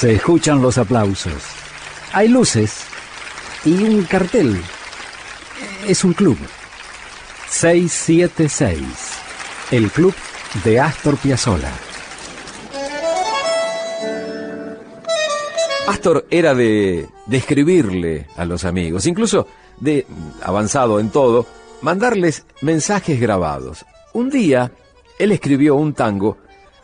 Se escuchan los aplausos. Hay luces y un cartel. Es un club. 676. El club de Astor Piazzolla. Astor era de, escribirle a los amigos, incluso de, avanzado en todo, mandarles mensajes grabados. Un día, él escribió un tango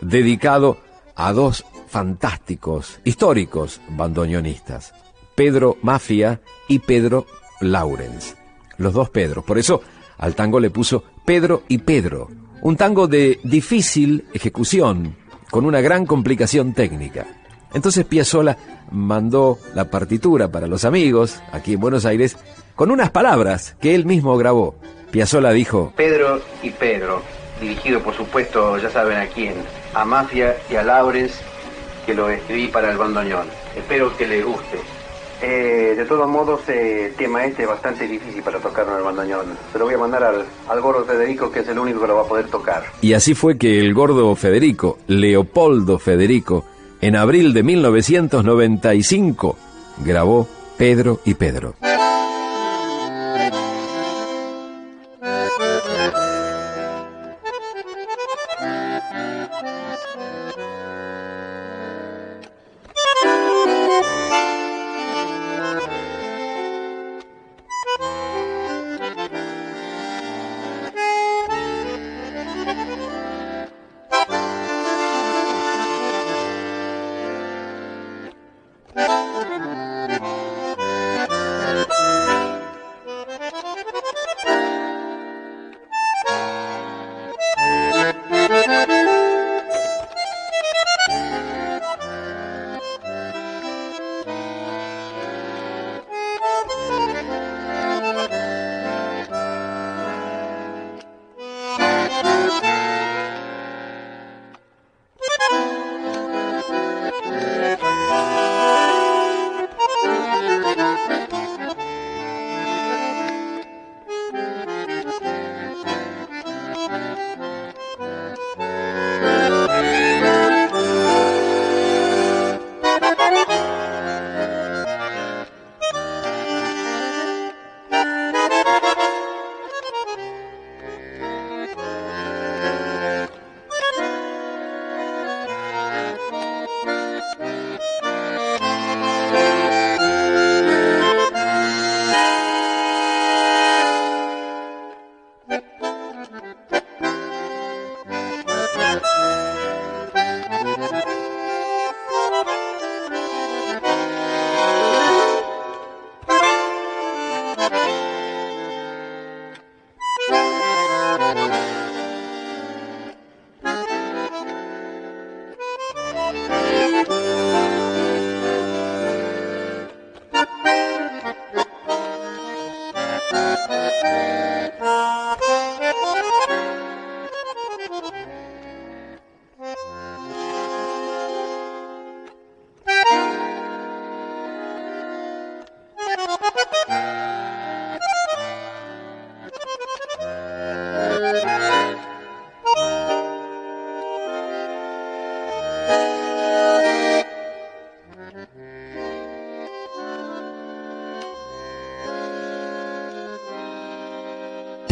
dedicado a dos fantásticos, históricos bandoneonistas, Pedro Mafia y Pedro Laurens. Los dos Pedros. Por eso al tango le puso Pedro y Pedro. Un tango de difícil ejecución, con una gran complicación técnica. Entonces Piazzolla mandó la partitura para los amigos, aquí en Buenos Aires, con unas palabras que él mismo grabó. Piazzolla dijo, Pedro y Pedro, dirigido por supuesto, ya saben a quién, a Mafia y a Laurens, que lo escribí para el bandoneón. Espero que les guste. Eh, de todos modos, el tema este es bastante difícil para tocarlo en el bandoneón. Se lo voy a mandar al, al gordo Federico, que es el único que lo va a poder tocar. Y así fue que el gordo Federico, Leopoldo Federico, en abril de 1995, grabó Pedro y Pedro.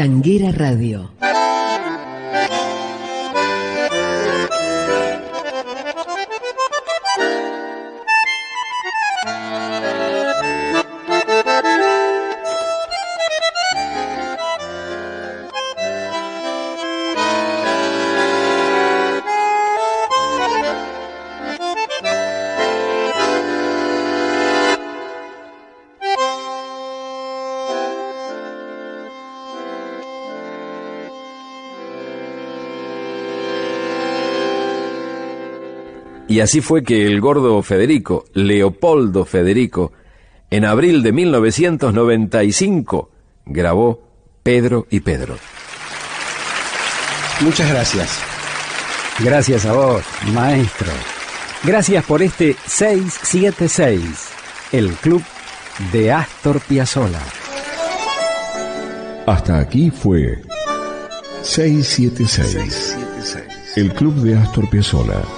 Tanguera Radio. Y así fue que el gordo Federico, Leopoldo Federico, en abril de 1995, grabó Pedro y Pedro. Muchas gracias. Gracias a vos, maestro. Gracias por este 676, el club de Astor Piazzolla. Hasta aquí fue 676, el club de Astor Piazzolla.